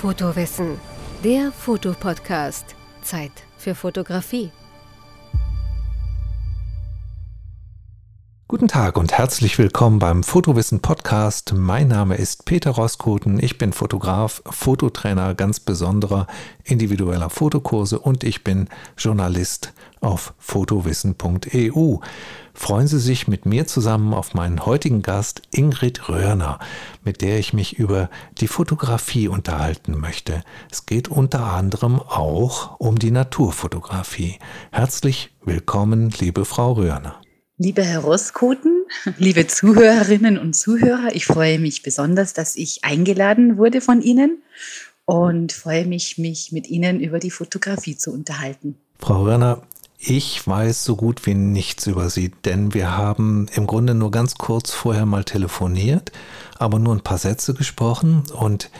Fotowissen, der Fotopodcast. Zeit für Fotografie. Guten Tag und herzlich willkommen beim Fotowissen Podcast. Mein Name ist Peter Roskuten. Ich bin Fotograf, Fototrainer ganz besonderer individueller Fotokurse und ich bin Journalist auf fotowissen.eu. Freuen Sie sich mit mir zusammen auf meinen heutigen Gast Ingrid Röhrner, mit der ich mich über die Fotografie unterhalten möchte. Es geht unter anderem auch um die Naturfotografie. Herzlich willkommen, liebe Frau Röhrner. Lieber Herr Roskoten, liebe Zuhörerinnen und Zuhörer, ich freue mich besonders, dass ich eingeladen wurde von Ihnen und freue mich, mich mit Ihnen über die Fotografie zu unterhalten. Frau Röhrner, ich weiß so gut wie nichts über Sie, denn wir haben im Grunde nur ganz kurz vorher mal telefoniert, aber nur ein paar Sätze gesprochen und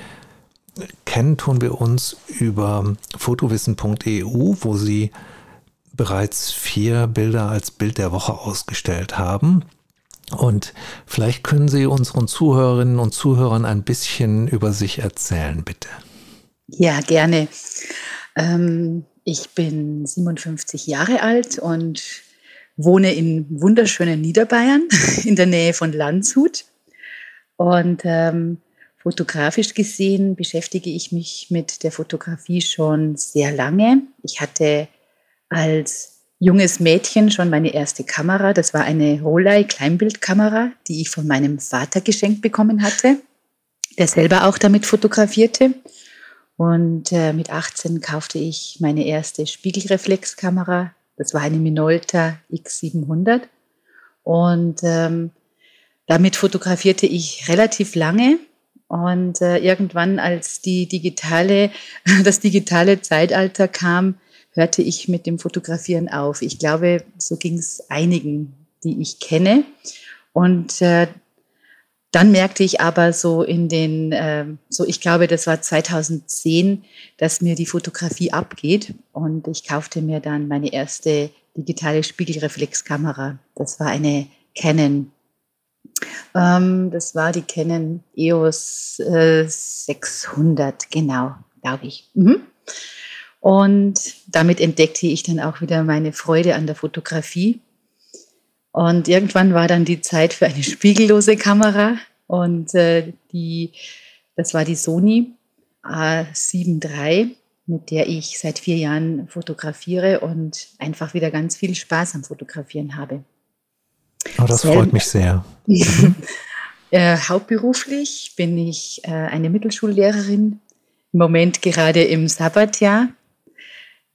kennen tun wir uns über fotowissen.eu, wo Sie bereits vier Bilder als Bild der Woche ausgestellt haben. Und vielleicht können Sie unseren Zuhörerinnen und Zuhörern ein bisschen über sich erzählen, bitte. Ja, gerne. Ähm, ich bin 57 Jahre alt und wohne in wunderschönen Niederbayern in der Nähe von Landshut. Und ähm, fotografisch gesehen beschäftige ich mich mit der Fotografie schon sehr lange. Ich hatte als junges Mädchen schon meine erste Kamera. Das war eine Rolei Kleinbildkamera, die ich von meinem Vater geschenkt bekommen hatte, der selber auch damit fotografierte. Und äh, mit 18 kaufte ich meine erste Spiegelreflexkamera. Das war eine Minolta X700. Und ähm, damit fotografierte ich relativ lange. Und äh, irgendwann, als die digitale, das digitale Zeitalter kam, hörte ich mit dem Fotografieren auf. Ich glaube, so ging es einigen, die ich kenne. Und äh, dann merkte ich aber so in den, äh, so ich glaube, das war 2010, dass mir die Fotografie abgeht. Und ich kaufte mir dann meine erste digitale Spiegelreflexkamera. Das war eine Canon. Ähm, das war die Canon EOS äh, 600, genau, glaube ich. Mhm. Und damit entdeckte ich dann auch wieder meine Freude an der Fotografie. Und irgendwann war dann die Zeit für eine spiegellose Kamera. Und äh, die, das war die Sony A7 III, mit der ich seit vier Jahren fotografiere und einfach wieder ganz viel Spaß am Fotografieren habe. Oh, das Selb freut mich sehr. äh, hauptberuflich bin ich äh, eine Mittelschullehrerin, im Moment gerade im Sabbatjahr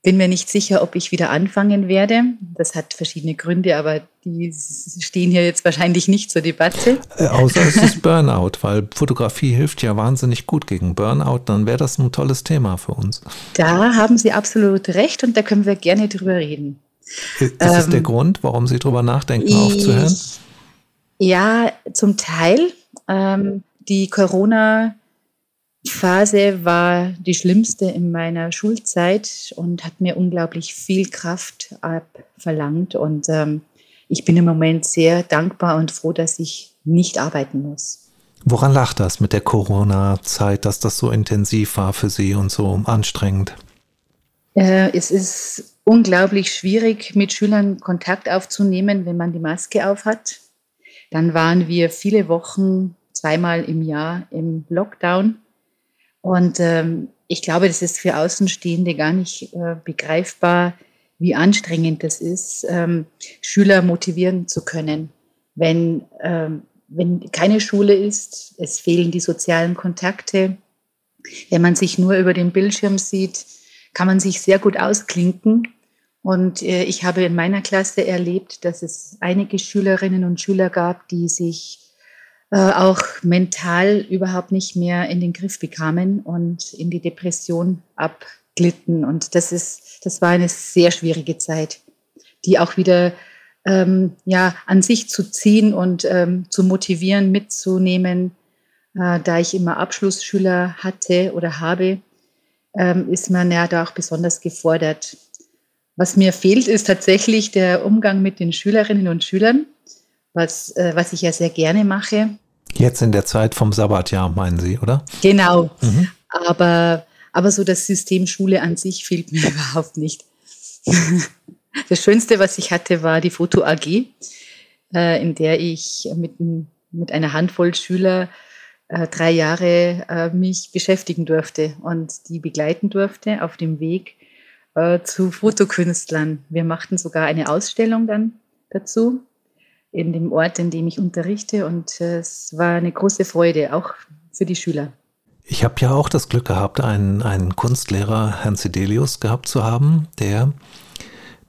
bin mir nicht sicher, ob ich wieder anfangen werde. Das hat verschiedene Gründe, aber die stehen hier jetzt wahrscheinlich nicht zur Debatte. Äh, außer es ist Burnout, weil Fotografie hilft ja wahnsinnig gut gegen Burnout. Dann wäre das ein tolles Thema für uns. Da haben Sie absolut recht und da können wir gerne drüber reden. Ist ähm, das der Grund, warum Sie drüber nachdenken, ich, aufzuhören? Ja, zum Teil. Ähm, die Corona- Phase war die schlimmste in meiner Schulzeit und hat mir unglaublich viel Kraft abverlangt. Und ähm, ich bin im Moment sehr dankbar und froh, dass ich nicht arbeiten muss. Woran lag das mit der Corona-Zeit, dass das so intensiv war für Sie und so anstrengend? Äh, es ist unglaublich schwierig, mit Schülern Kontakt aufzunehmen, wenn man die Maske aufhat. Dann waren wir viele Wochen, zweimal im Jahr im Lockdown. Und ähm, ich glaube, das ist für Außenstehende gar nicht äh, begreifbar, wie anstrengend das ist, ähm, Schüler motivieren zu können. Wenn, ähm, wenn keine Schule ist, es fehlen die sozialen Kontakte. Wenn man sich nur über den Bildschirm sieht, kann man sich sehr gut ausklinken. Und äh, ich habe in meiner Klasse erlebt, dass es einige Schülerinnen und Schüler gab, die sich äh, auch mental überhaupt nicht mehr in den Griff bekamen und in die Depression abglitten. Und das ist, das war eine sehr schwierige Zeit, die auch wieder ähm, ja, an sich zu ziehen und ähm, zu motivieren, mitzunehmen. Äh, da ich immer Abschlussschüler hatte oder habe, ähm, ist man ja da auch besonders gefordert. Was mir fehlt, ist tatsächlich der Umgang mit den Schülerinnen und Schülern, was, äh, was ich ja sehr gerne mache. Jetzt in der Zeit vom Sabbatjahr, meinen Sie, oder? Genau. Mhm. Aber, aber so das System Schule an sich fehlt mir überhaupt nicht. Das Schönste, was ich hatte, war die Foto AG, äh, in der ich mit, mit einer Handvoll Schüler äh, drei Jahre äh, mich beschäftigen durfte und die begleiten durfte auf dem Weg zu Fotokünstlern. Wir machten sogar eine Ausstellung dann dazu in dem Ort, in dem ich unterrichte und es war eine große Freude, auch für die Schüler. Ich habe ja auch das Glück gehabt, einen, einen Kunstlehrer, Herrn Sidelius, gehabt zu haben, der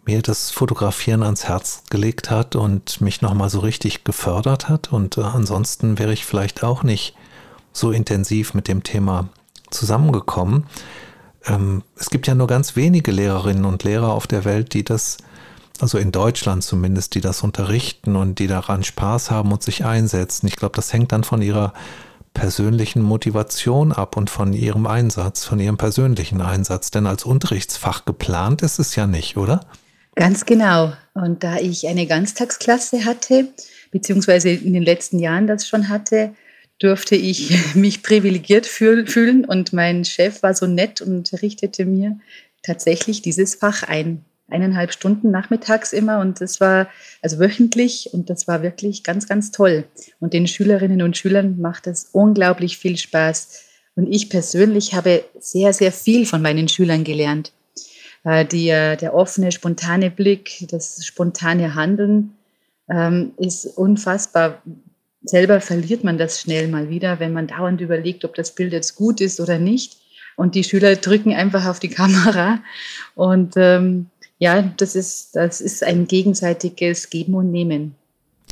mir das Fotografieren ans Herz gelegt hat und mich nochmal so richtig gefördert hat. Und äh, ansonsten wäre ich vielleicht auch nicht so intensiv mit dem Thema zusammengekommen. Ähm, es gibt ja nur ganz wenige Lehrerinnen und Lehrer auf der Welt, die das, also in Deutschland zumindest, die das unterrichten und die daran Spaß haben und sich einsetzen. Ich glaube, das hängt dann von ihrer persönlichen Motivation ab und von ihrem Einsatz, von ihrem persönlichen Einsatz. Denn als Unterrichtsfach geplant ist es ja nicht, oder? Ganz genau. Und da ich eine Ganztagsklasse hatte, beziehungsweise in den letzten Jahren das schon hatte, durfte ich mich privilegiert fühlen und mein Chef war so nett und richtete mir tatsächlich dieses Fach ein. Eineinhalb Stunden nachmittags immer und das war also wöchentlich und das war wirklich ganz, ganz toll. Und den Schülerinnen und Schülern macht es unglaublich viel Spaß. Und ich persönlich habe sehr, sehr viel von meinen Schülern gelernt. Äh, die, der offene, spontane Blick, das spontane Handeln ähm, ist unfassbar. Selber verliert man das schnell mal wieder, wenn man dauernd überlegt, ob das Bild jetzt gut ist oder nicht. Und die Schüler drücken einfach auf die Kamera. Und ähm, ja, das ist, das ist ein gegenseitiges Geben und Nehmen.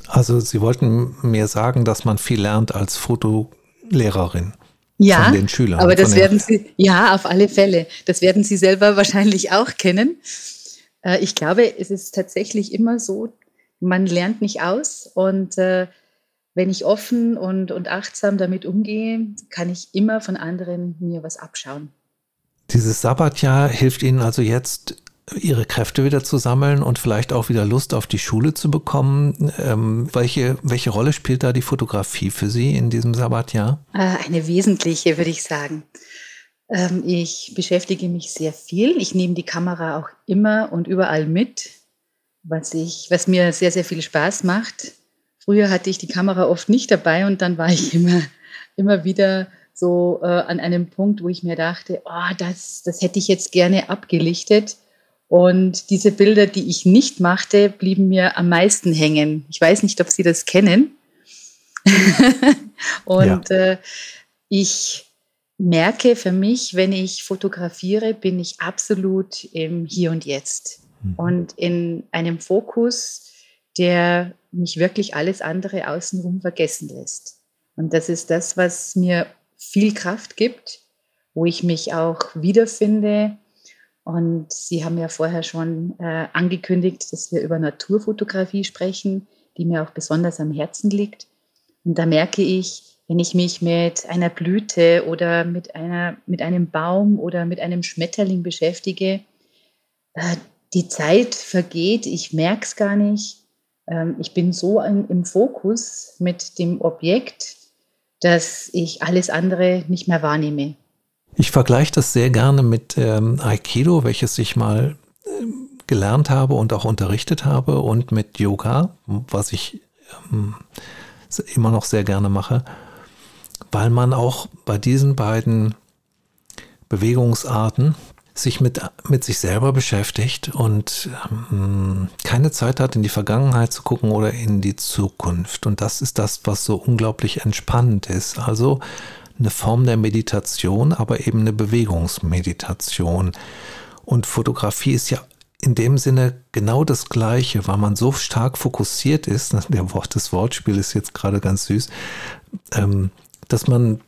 Also Sie wollten mir sagen, dass man viel lernt als Fotolehrerin ja, von den Schülern. Aber das werden Sie, ja, auf alle Fälle. Das werden Sie selber wahrscheinlich auch kennen. Äh, ich glaube, es ist tatsächlich immer so, man lernt nicht aus und äh, wenn ich offen und, und achtsam damit umgehe, kann ich immer von anderen mir was abschauen. Dieses Sabbatjahr hilft Ihnen also jetzt ihre Kräfte wieder zu sammeln und vielleicht auch wieder Lust auf die Schule zu bekommen. Ähm, welche, welche Rolle spielt da die Fotografie für Sie in diesem Sabbatjahr? Äh, eine wesentliche, würde ich sagen. Ähm, ich beschäftige mich sehr viel. Ich nehme die Kamera auch immer und überall mit, was, ich, was mir sehr, sehr viel Spaß macht. Früher hatte ich die Kamera oft nicht dabei und dann war ich immer, immer wieder so äh, an einem Punkt, wo ich mir dachte, oh, das, das hätte ich jetzt gerne abgelichtet. Und diese Bilder, die ich nicht machte, blieben mir am meisten hängen. Ich weiß nicht, ob Sie das kennen. und ja. äh, ich merke für mich, wenn ich fotografiere, bin ich absolut im Hier und Jetzt mhm. und in einem Fokus, der mich wirklich alles andere außenrum vergessen lässt. Und das ist das, was mir viel Kraft gibt, wo ich mich auch wiederfinde, und Sie haben ja vorher schon äh, angekündigt, dass wir über Naturfotografie sprechen, die mir auch besonders am Herzen liegt. Und da merke ich, wenn ich mich mit einer Blüte oder mit, einer, mit einem Baum oder mit einem Schmetterling beschäftige, äh, die Zeit vergeht, ich merke es gar nicht. Ähm, ich bin so im, im Fokus mit dem Objekt, dass ich alles andere nicht mehr wahrnehme. Ich vergleiche das sehr gerne mit ähm, Aikido, welches ich mal ähm, gelernt habe und auch unterrichtet habe und mit Yoga, was ich ähm, immer noch sehr gerne mache, weil man auch bei diesen beiden Bewegungsarten sich mit, mit sich selber beschäftigt und ähm, keine Zeit hat, in die Vergangenheit zu gucken oder in die Zukunft. Und das ist das, was so unglaublich entspannend ist. Also eine Form der Meditation, aber eben eine Bewegungsmeditation. Und Fotografie ist ja in dem Sinne genau das Gleiche, weil man so stark fokussiert ist, der Wort, das Wortspiel ist jetzt gerade ganz süß, ähm, dass man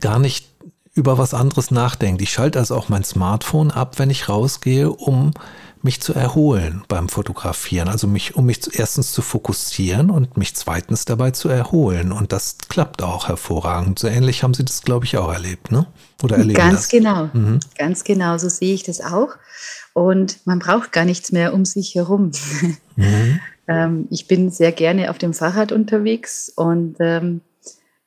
gar nicht über was anderes nachdenkt. Ich schalte also auch mein Smartphone ab, wenn ich rausgehe, um mich zu erholen beim Fotografieren. Also mich, um mich erstens zu fokussieren und mich zweitens dabei zu erholen. Und das klappt auch hervorragend. So ähnlich haben Sie das, glaube ich, auch erlebt, ne? Oder erleben Ganz das? genau. Mhm. Ganz genau. So sehe ich das auch. Und man braucht gar nichts mehr um sich herum. Mhm. ähm, ich bin sehr gerne auf dem Fahrrad unterwegs und ähm,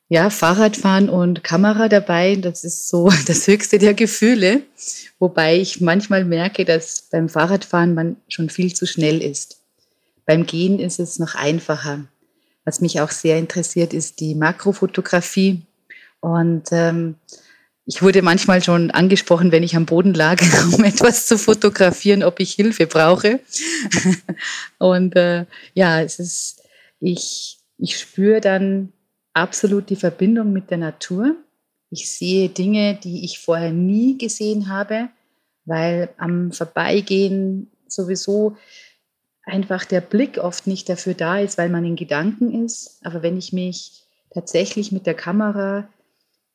ja, Fahrradfahren und Kamera dabei, das ist so das höchste der Gefühle. Wobei ich manchmal merke, dass beim Fahrradfahren man schon viel zu schnell ist. Beim Gehen ist es noch einfacher. Was mich auch sehr interessiert, ist die Makrofotografie. Und ähm, ich wurde manchmal schon angesprochen, wenn ich am Boden lag, um etwas zu fotografieren, ob ich Hilfe brauche. Und äh, ja, es ist, ich, ich spüre dann absolut die Verbindung mit der Natur. Ich sehe Dinge, die ich vorher nie gesehen habe, weil am Vorbeigehen sowieso einfach der Blick oft nicht dafür da ist, weil man in Gedanken ist. Aber wenn ich mich tatsächlich mit der Kamera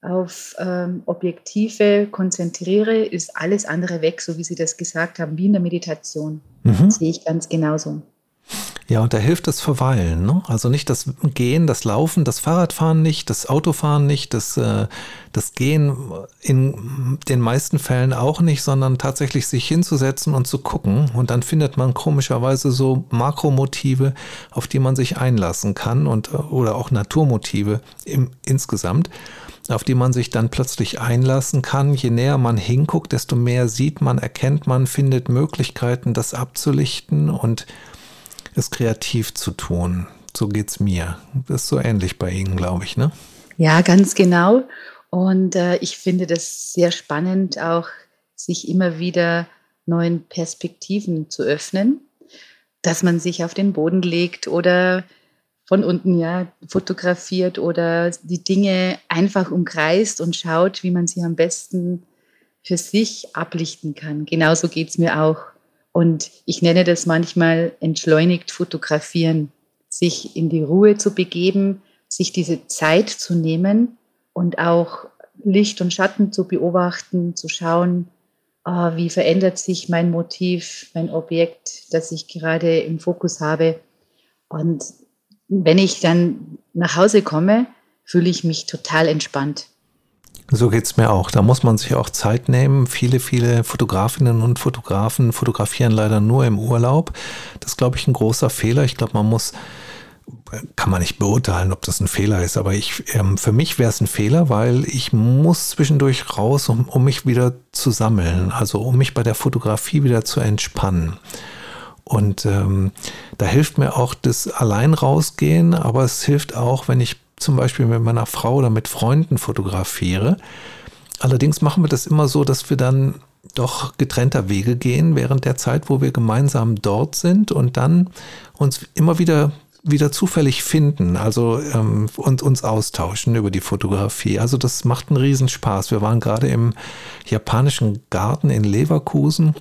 auf ähm, Objektive konzentriere, ist alles andere weg, so wie Sie das gesagt haben, wie in der Meditation. Mhm. Das sehe ich ganz genauso. Ja, und da hilft das Verweilen. Ne? Also nicht das Gehen, das Laufen, das Fahrradfahren nicht, das Autofahren nicht, das, äh, das Gehen in den meisten Fällen auch nicht, sondern tatsächlich sich hinzusetzen und zu gucken. Und dann findet man komischerweise so Makromotive, auf die man sich einlassen kann und oder auch Naturmotive im, insgesamt auf die man sich dann plötzlich einlassen kann. Je näher man hinguckt, desto mehr sieht man, erkennt man, findet Möglichkeiten, das abzulichten und es kreativ zu tun. So geht es mir. Das ist so ähnlich bei Ihnen, glaube ich, ne? Ja, ganz genau. Und äh, ich finde das sehr spannend, auch sich immer wieder neuen Perspektiven zu öffnen, dass man sich auf den Boden legt oder von unten ja fotografiert oder die Dinge einfach umkreist und schaut, wie man sie am besten für sich ablichten kann. Genauso geht es mir auch. Und ich nenne das manchmal entschleunigt fotografieren, sich in die Ruhe zu begeben, sich diese Zeit zu nehmen und auch Licht und Schatten zu beobachten, zu schauen, oh, wie verändert sich mein Motiv, mein Objekt, das ich gerade im Fokus habe. Und wenn ich dann nach Hause komme, fühle ich mich total entspannt. So geht es mir auch. Da muss man sich auch Zeit nehmen. Viele, viele Fotografinnen und Fotografen fotografieren leider nur im Urlaub. Das ist, glaube ich, ein großer Fehler. Ich glaube, man muss, kann man nicht beurteilen, ob das ein Fehler ist, aber ich, ähm, für mich wäre es ein Fehler, weil ich muss zwischendurch raus, um, um mich wieder zu sammeln, also um mich bei der Fotografie wieder zu entspannen. Und ähm, da hilft mir auch das allein rausgehen, aber es hilft auch, wenn ich zum Beispiel mit meiner Frau oder mit Freunden fotografiere. Allerdings machen wir das immer so, dass wir dann doch getrennter Wege gehen während der Zeit, wo wir gemeinsam dort sind und dann uns immer wieder wieder zufällig finden, also ähm, und uns austauschen über die Fotografie. Also das macht einen Riesenspaß. Wir waren gerade im japanischen Garten in Leverkusen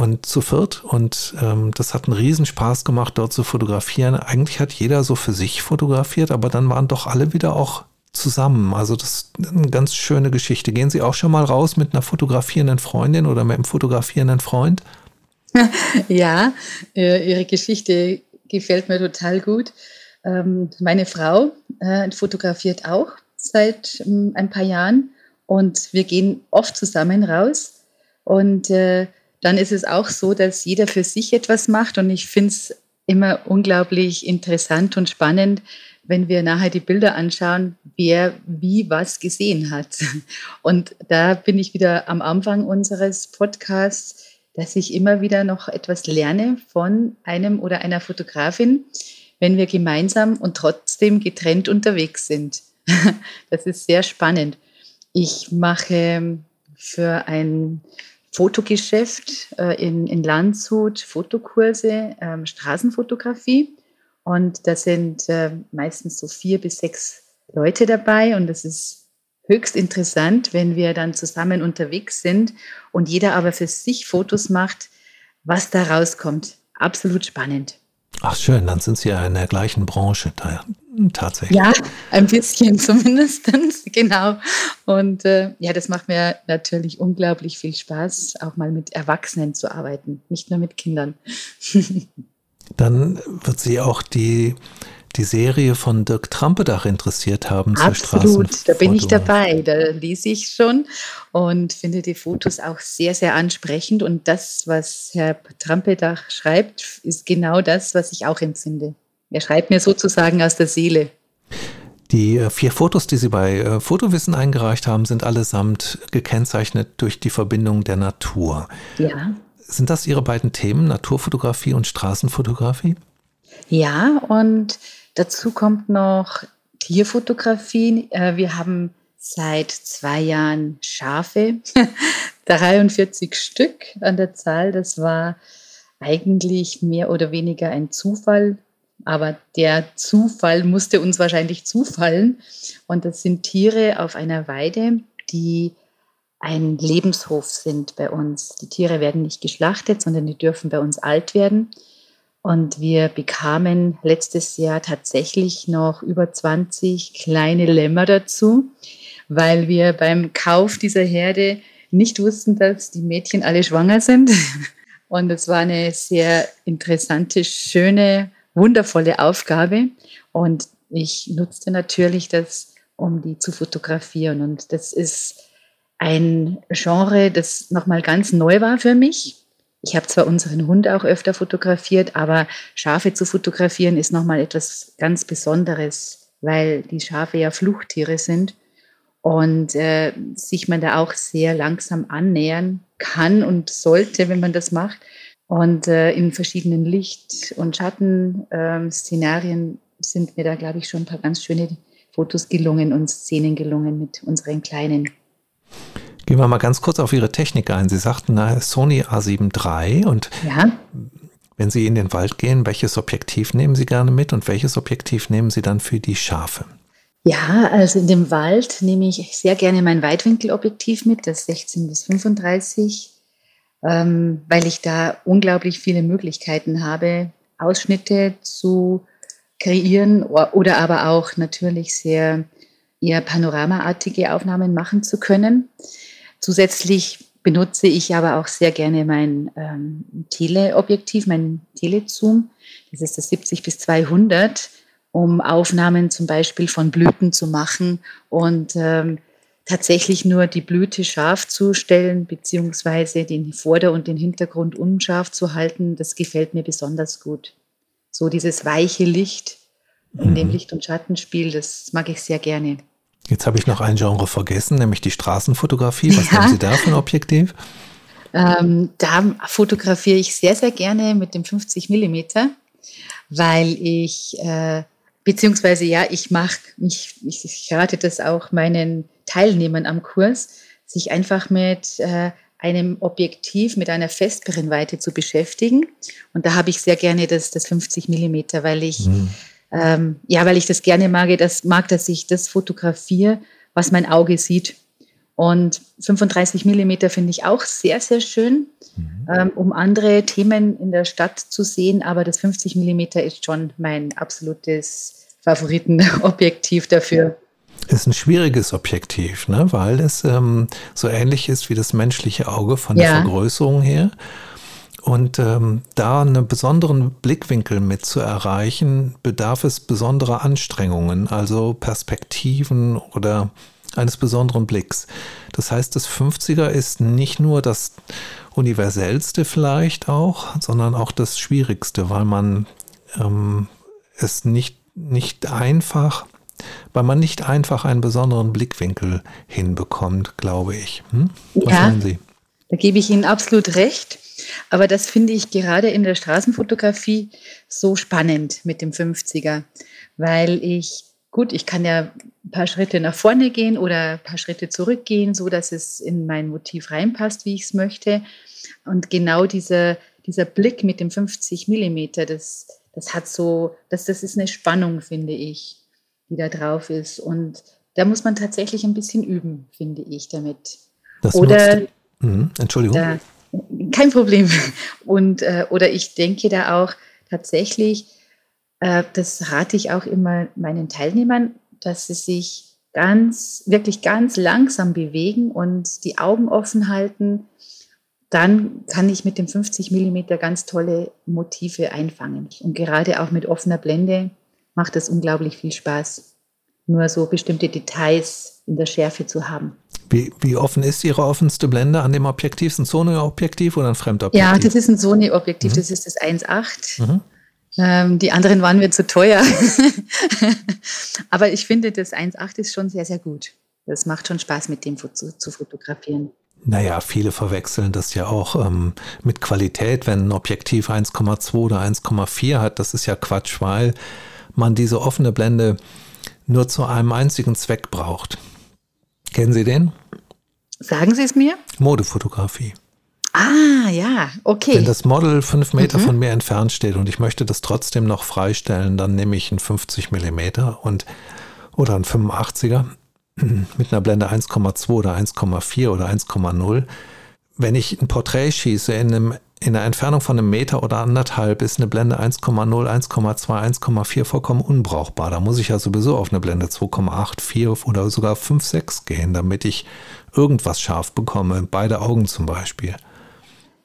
und zu viert und ähm, das hat einen Riesenspaß gemacht, dort zu fotografieren. Eigentlich hat jeder so für sich fotografiert, aber dann waren doch alle wieder auch zusammen. Also das ist eine ganz schöne Geschichte. Gehen Sie auch schon mal raus mit einer fotografierenden Freundin oder mit einem fotografierenden Freund? Ja, äh, Ihre Geschichte gefällt mir total gut. Ähm, meine Frau äh, fotografiert auch seit ähm, ein paar Jahren und wir gehen oft zusammen raus und äh, dann ist es auch so, dass jeder für sich etwas macht. Und ich finde es immer unglaublich interessant und spannend, wenn wir nachher die Bilder anschauen, wer wie was gesehen hat. Und da bin ich wieder am Anfang unseres Podcasts, dass ich immer wieder noch etwas lerne von einem oder einer Fotografin, wenn wir gemeinsam und trotzdem getrennt unterwegs sind. Das ist sehr spannend. Ich mache für ein Fotogeschäft äh, in, in Landshut, Fotokurse, ähm, Straßenfotografie. Und da sind äh, meistens so vier bis sechs Leute dabei. Und das ist höchst interessant, wenn wir dann zusammen unterwegs sind und jeder aber für sich Fotos macht, was da rauskommt. Absolut spannend. Ach schön, dann sind Sie ja in der gleichen Branche da, tatsächlich. Ja, ein bisschen zumindest, genau. Und äh, ja, das macht mir natürlich unglaublich viel Spaß, auch mal mit Erwachsenen zu arbeiten, nicht nur mit Kindern. dann wird Sie auch die die Serie von Dirk Trampedach interessiert haben Absolut, da bin ich dabei. Da lese ich schon und finde die Fotos auch sehr, sehr ansprechend. Und das, was Herr Trampedach schreibt, ist genau das, was ich auch empfinde. Er schreibt mir sozusagen aus der Seele. Die äh, vier Fotos, die Sie bei äh, Fotowissen eingereicht haben, sind allesamt gekennzeichnet durch die Verbindung der Natur. Ja. Sind das Ihre beiden Themen, Naturfotografie und Straßenfotografie? Ja, und dazu kommt noch Tierfotografie. Äh, wir haben seit zwei Jahren Schafe, 43 Stück an der Zahl. Das war eigentlich mehr oder weniger ein Zufall, aber der Zufall musste uns wahrscheinlich zufallen. Und das sind Tiere auf einer Weide, die ein Lebenshof sind bei uns. Die Tiere werden nicht geschlachtet, sondern die dürfen bei uns alt werden. Und wir bekamen letztes Jahr tatsächlich noch über 20 kleine Lämmer dazu, weil wir beim Kauf dieser Herde nicht wussten, dass die Mädchen alle schwanger sind. Und es war eine sehr interessante, schöne, wundervolle Aufgabe. Und ich nutzte natürlich das, um die zu fotografieren. Und das ist ein Genre, das nochmal ganz neu war für mich. Ich habe zwar unseren Hund auch öfter fotografiert, aber Schafe zu fotografieren ist nochmal etwas ganz Besonderes, weil die Schafe ja Fluchttiere sind und äh, sich man da auch sehr langsam annähern kann und sollte, wenn man das macht. Und äh, in verschiedenen Licht- und Schattenszenarien ähm, sind mir da, glaube ich, schon ein paar ganz schöne Fotos gelungen und Szenen gelungen mit unseren Kleinen. Gehen wir mal ganz kurz auf Ihre Technik ein. Sie sagten na, Sony A7 III und ja. wenn Sie in den Wald gehen, welches Objektiv nehmen Sie gerne mit und welches Objektiv nehmen Sie dann für die Schafe? Ja, also in dem Wald nehme ich sehr gerne mein Weitwinkelobjektiv mit, das 16 bis 35, ähm, weil ich da unglaublich viele Möglichkeiten habe, Ausschnitte zu kreieren oder aber auch natürlich sehr eher panoramaartige Aufnahmen machen zu können. Zusätzlich benutze ich aber auch sehr gerne mein ähm, Teleobjektiv, mein Telezoom. Das ist das 70 bis 200, um Aufnahmen zum Beispiel von Blüten zu machen und ähm, tatsächlich nur die Blüte scharf zu stellen, beziehungsweise den Vorder- und den Hintergrund unscharf zu halten. Das gefällt mir besonders gut. So dieses weiche Licht in dem mhm. Licht- und Schattenspiel, das mag ich sehr gerne. Jetzt habe ich noch ein Genre vergessen, nämlich die Straßenfotografie. Was ja. haben Sie da für ein Objektiv? Ähm, da fotografiere ich sehr, sehr gerne mit dem 50 Millimeter, weil ich, äh, beziehungsweise ja, ich mache, ich, ich rate das auch meinen Teilnehmern am Kurs, sich einfach mit äh, einem Objektiv mit einer Festbrennweite zu beschäftigen. Und da habe ich sehr gerne das, das 50 Millimeter, weil ich mhm ähm, ja, weil ich das gerne mag, das mag, dass ich das fotografiere, was mein Auge sieht. Und 35 Millimeter finde ich auch sehr, sehr schön, mhm. ähm, um andere Themen in der Stadt zu sehen. Aber das 50 Millimeter ist schon mein absolutes Favoritenobjektiv dafür. Ist ein schwieriges Objektiv, ne? weil es ähm, so ähnlich ist wie das menschliche Auge von der ja. Vergrößerung her. Und ähm, da einen besonderen Blickwinkel mit zu erreichen, bedarf es besonderer Anstrengungen, also Perspektiven oder eines besonderen Blicks. Das heißt, das 50er ist nicht nur das universellste vielleicht auch, sondern auch das schwierigste, weil man ähm, es nicht, nicht einfach, weil man nicht einfach einen besonderen Blickwinkel hinbekommt, glaube ich. Hm? Was ja, Sie? Da gebe ich Ihnen absolut recht. Aber das finde ich gerade in der Straßenfotografie so spannend mit dem 50er, weil ich, gut, ich kann ja ein paar Schritte nach vorne gehen oder ein paar Schritte zurückgehen, so dass es in mein Motiv reinpasst, wie ich es möchte. Und genau dieser, dieser Blick mit dem 50 Millimeter, das, das hat so, das, das ist eine Spannung, finde ich, die da drauf ist. Und da muss man tatsächlich ein bisschen üben, finde ich, damit. Das Oder mhm. Entschuldigung. Da, kein Problem. Und, äh, oder ich denke da auch tatsächlich, das rate ich auch immer meinen Teilnehmern, dass sie sich ganz, wirklich ganz langsam bewegen und die Augen offen halten. Dann kann ich mit dem 50 Millimeter ganz tolle Motive einfangen. Und gerade auch mit offener Blende macht es unglaublich viel Spaß, nur so bestimmte Details in der Schärfe zu haben. Wie, wie offen ist Ihre offenste Blende an dem Objektiv? Ist ein Sony-Objektiv oder ein Fremdobjektiv? Ja, das ist ein Sony-Objektiv, mhm. das ist das 1.8. Mhm. Ähm, die anderen waren mir zu teuer. Aber ich finde, das 1.8 ist schon sehr, sehr gut. Das macht schon Spaß, mit dem zu, zu fotografieren. Naja, viele verwechseln das ja auch ähm, mit Qualität, wenn ein Objektiv 1,2 oder 1,4 hat. Das ist ja Quatsch, weil man diese offene Blende nur zu einem einzigen Zweck braucht. Kennen Sie den? Sagen Sie es mir? Modefotografie. Ah, ja, okay. Wenn das Model fünf Meter mhm. von mir entfernt steht und ich möchte das trotzdem noch freistellen, dann nehme ich einen 50 Millimeter und oder einen 85er mit einer Blende 1,2 oder 1,4 oder 1,0. Wenn ich ein Porträt schieße in, einem, in einer Entfernung von einem Meter oder anderthalb, ist eine Blende 1,0, 1,2, 1,4 vollkommen unbrauchbar. Da muss ich ja sowieso auf eine Blende 2,8, 4 oder sogar 5, 6 gehen, damit ich irgendwas scharf bekomme. Beide Augen zum Beispiel.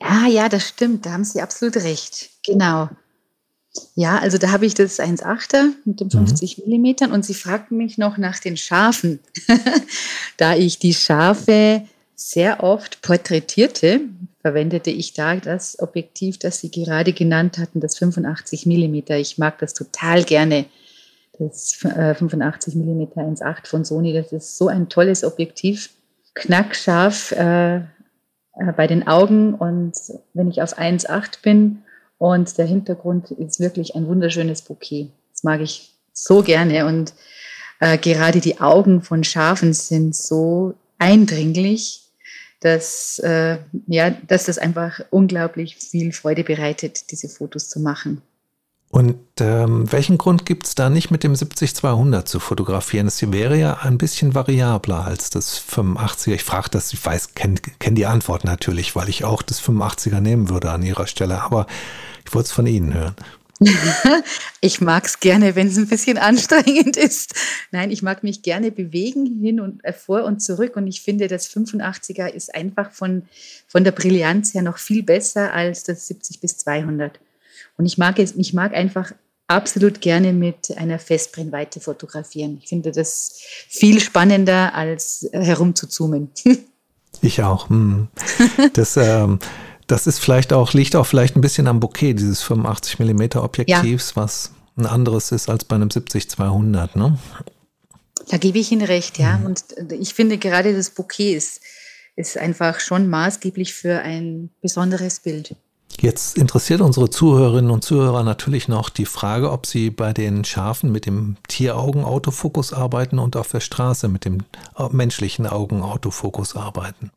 Ah, ja, das stimmt. Da haben Sie absolut recht. Genau. Ja, also da habe ich das 1,8er mit den 50 mhm. Millimetern und Sie fragten mich noch nach den Schafen. da ich die Schafe sehr oft porträtierte, verwendete ich da das Objektiv, das Sie gerade genannt hatten, das 85 Millimeter. Ich mag das total gerne. Das 85 Millimeter 1,8 von Sony, das ist so ein tolles Objektiv. Knackscharf äh, äh bei den Augen und wenn ich auf 1,8 bin, und der Hintergrund ist wirklich ein wunderschönes Bouquet. Das mag ich so gerne. Und äh, gerade die Augen von Schafen sind so eindringlich, dass, äh, ja, dass das einfach unglaublich viel Freude bereitet, diese Fotos zu machen. Und ähm, welchen Grund gibt es da nicht mit dem 70-200 zu fotografieren? Es wäre ja ein bisschen variabler als das 85er. Ich frage das, ich weiß, kenne kenn die Antwort natürlich, weil ich auch das 85er nehmen würde an Ihrer Stelle. Aber ich wollte es von Ihnen hören. ich mag es gerne, wenn es ein bisschen anstrengend ist. Nein, ich mag mich gerne bewegen, hin und äh, vor und zurück. Und ich finde, das 85er ist einfach von, von der Brillanz her noch viel besser als das 70 bis 200. Und ich mag, es, ich mag einfach absolut gerne mit einer Festbrennweite fotografieren. Ich finde das viel spannender, als herumzuzoomen. Ich auch. Hm. Das, ähm, das ist vielleicht auch, liegt auch vielleicht ein bisschen am Bouquet dieses 85 mm Objektivs, ja. was ein anderes ist als bei einem 70-200, ne? Da gebe ich Ihnen recht, ja. Mhm. Und ich finde gerade das Bouquet ist, ist einfach schon maßgeblich für ein besonderes Bild. Jetzt interessiert unsere Zuhörerinnen und Zuhörer natürlich noch die Frage, ob sie bei den Schafen mit dem Tieraugen-Autofokus arbeiten und auf der Straße mit dem menschlichen Augen-Autofokus arbeiten.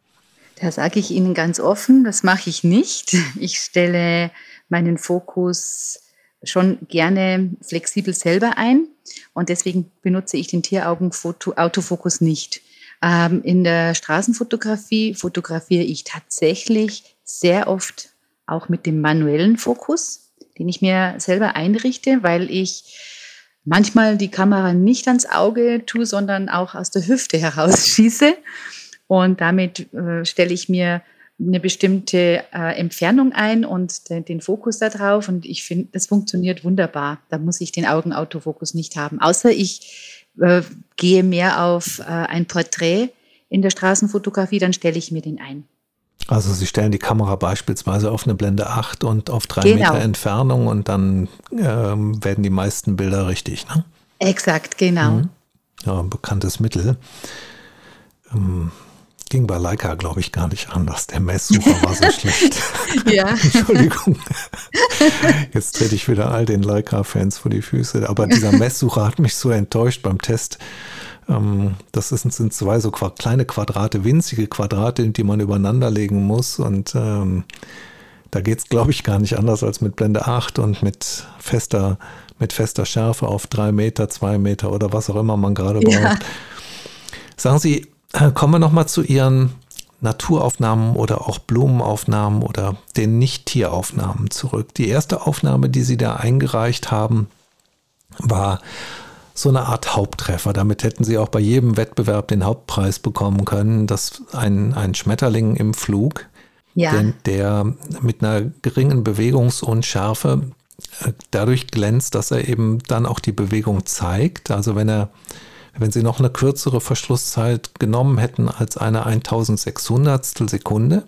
Da sage ich Ihnen ganz offen, das mache ich nicht. Ich stelle meinen Fokus schon gerne flexibel selber ein und deswegen benutze ich den Tieraugen-Autofokus nicht. Ähm, in der Straßenfotografie fotografiere ich tatsächlich sehr oft auch mit dem manuellen Fokus, den ich mir selber einrichte, weil ich manchmal die Kamera nicht ans Auge tue, sondern auch aus der Hüfte herausschieße. Und damit äh, stelle ich mir eine bestimmte äh, Entfernung ein und de den Fokus da drauf. Und ich finde, das funktioniert wunderbar. Da muss ich den Augenautofokus nicht haben. Außer ich äh, gehe mehr auf äh, ein Porträt in der Straßenfotografie, dann stelle ich mir den ein. Also Sie stellen die Kamera beispielsweise auf eine Blende 8 und auf drei genau. Meter Entfernung und dann ähm, werden die meisten Bilder richtig, ne? Exakt, genau. Mhm. Ja, ein bekanntes Mittel. Ähm, ging bei Leica, glaube ich, gar nicht anders. Der Messsucher war so schlecht. ja. Entschuldigung. Jetzt trete ich wieder all den Leica-Fans vor die Füße. Aber dieser Messsucher hat mich so enttäuscht beim Test. Ähm, das sind zwei so kleine Quadrate, winzige Quadrate, die man übereinander legen muss. Und ähm, da geht es, glaube ich, gar nicht anders als mit Blende 8 und mit fester, mit fester Schärfe auf drei Meter, zwei Meter oder was auch immer man gerade braucht. Ja. Sagen Sie, äh, kommen wir nochmal zu Ihren Naturaufnahmen oder auch Blumenaufnahmen oder den Nicht-Tieraufnahmen zurück. Die erste Aufnahme, die Sie da eingereicht haben, war so eine Art Haupttreffer. Damit hätten Sie auch bei jedem Wettbewerb den Hauptpreis bekommen können. Das ein, ein Schmetterling im Flug, ja. der, der mit einer geringen Bewegungsunschärfe äh, dadurch glänzt, dass er eben dann auch die Bewegung zeigt. Also wenn er wenn Sie noch eine kürzere Verschlusszeit genommen hätten als eine 1600 Sekunde,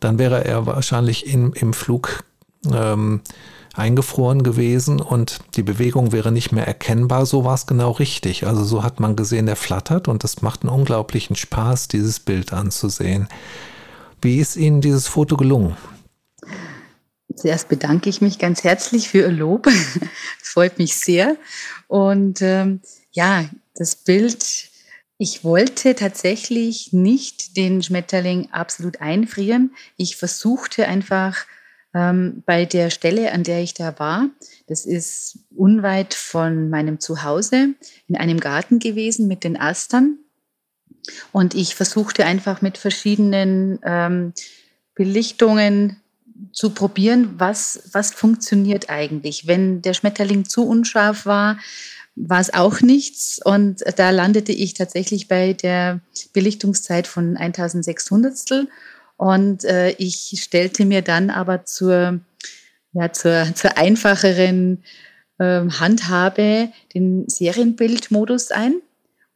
dann wäre er wahrscheinlich in, im Flug ähm, eingefroren gewesen und die Bewegung wäre nicht mehr erkennbar. So war es genau richtig. Also so hat man gesehen, der flattert und es macht einen unglaublichen Spaß, dieses Bild anzusehen. Wie ist Ihnen dieses Foto gelungen? Zuerst bedanke ich mich ganz herzlich für Ihr Lob. Es freut mich sehr. Und ähm, ja, das Bild, ich wollte tatsächlich nicht den Schmetterling absolut einfrieren. Ich versuchte einfach ähm, bei der Stelle, an der ich da war, das ist unweit von meinem Zuhause, in einem Garten gewesen mit den Astern. Und ich versuchte einfach mit verschiedenen ähm, Belichtungen zu probieren, was, was funktioniert eigentlich. Wenn der Schmetterling zu unscharf war, war es auch nichts. Und da landete ich tatsächlich bei der Belichtungszeit von 1600. Und äh, ich stellte mir dann aber zur, ja, zur, zur einfacheren äh, Handhabe den Serienbildmodus ein,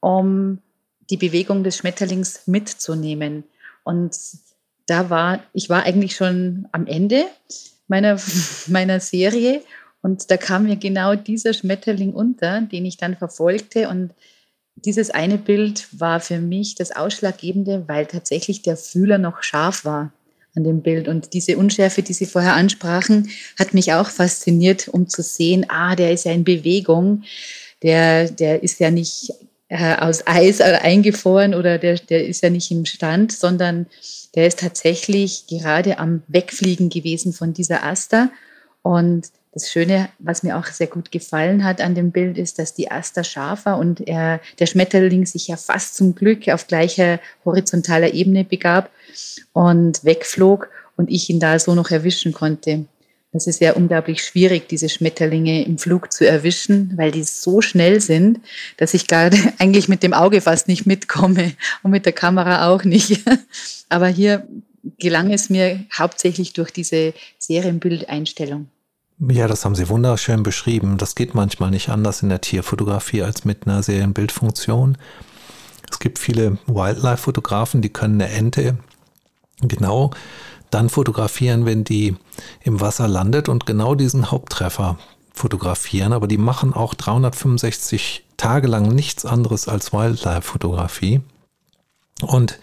um die Bewegung des Schmetterlings mitzunehmen. Und da war, ich war eigentlich schon am Ende meiner, meiner Serie und da kam mir genau dieser Schmetterling unter, den ich dann verfolgte. Und dieses eine Bild war für mich das Ausschlaggebende, weil tatsächlich der Fühler noch scharf war an dem Bild. Und diese Unschärfe, die Sie vorher ansprachen, hat mich auch fasziniert, um zu sehen, ah, der ist ja in Bewegung. Der, der ist ja nicht äh, aus Eis eingefroren oder der, der ist ja nicht im Stand, sondern der ist tatsächlich gerade am Wegfliegen gewesen von dieser Aster. Und das Schöne, was mir auch sehr gut gefallen hat an dem Bild, ist, dass die Aster scharf war und er, der Schmetterling sich ja fast zum Glück auf gleicher horizontaler Ebene begab und wegflog und ich ihn da so noch erwischen konnte. Das ist ja unglaublich schwierig, diese Schmetterlinge im Flug zu erwischen, weil die so schnell sind, dass ich gerade eigentlich mit dem Auge fast nicht mitkomme und mit der Kamera auch nicht. Aber hier gelang es mir hauptsächlich durch diese Serienbildeinstellung. Ja, das haben Sie wunderschön beschrieben. Das geht manchmal nicht anders in der Tierfotografie als mit einer Serienbildfunktion. Es gibt viele Wildlife-Fotografen, die können eine Ente genau dann fotografieren, wenn die im Wasser landet und genau diesen Haupttreffer fotografieren. Aber die machen auch 365 Tage lang nichts anderes als Wildlife-Fotografie. Und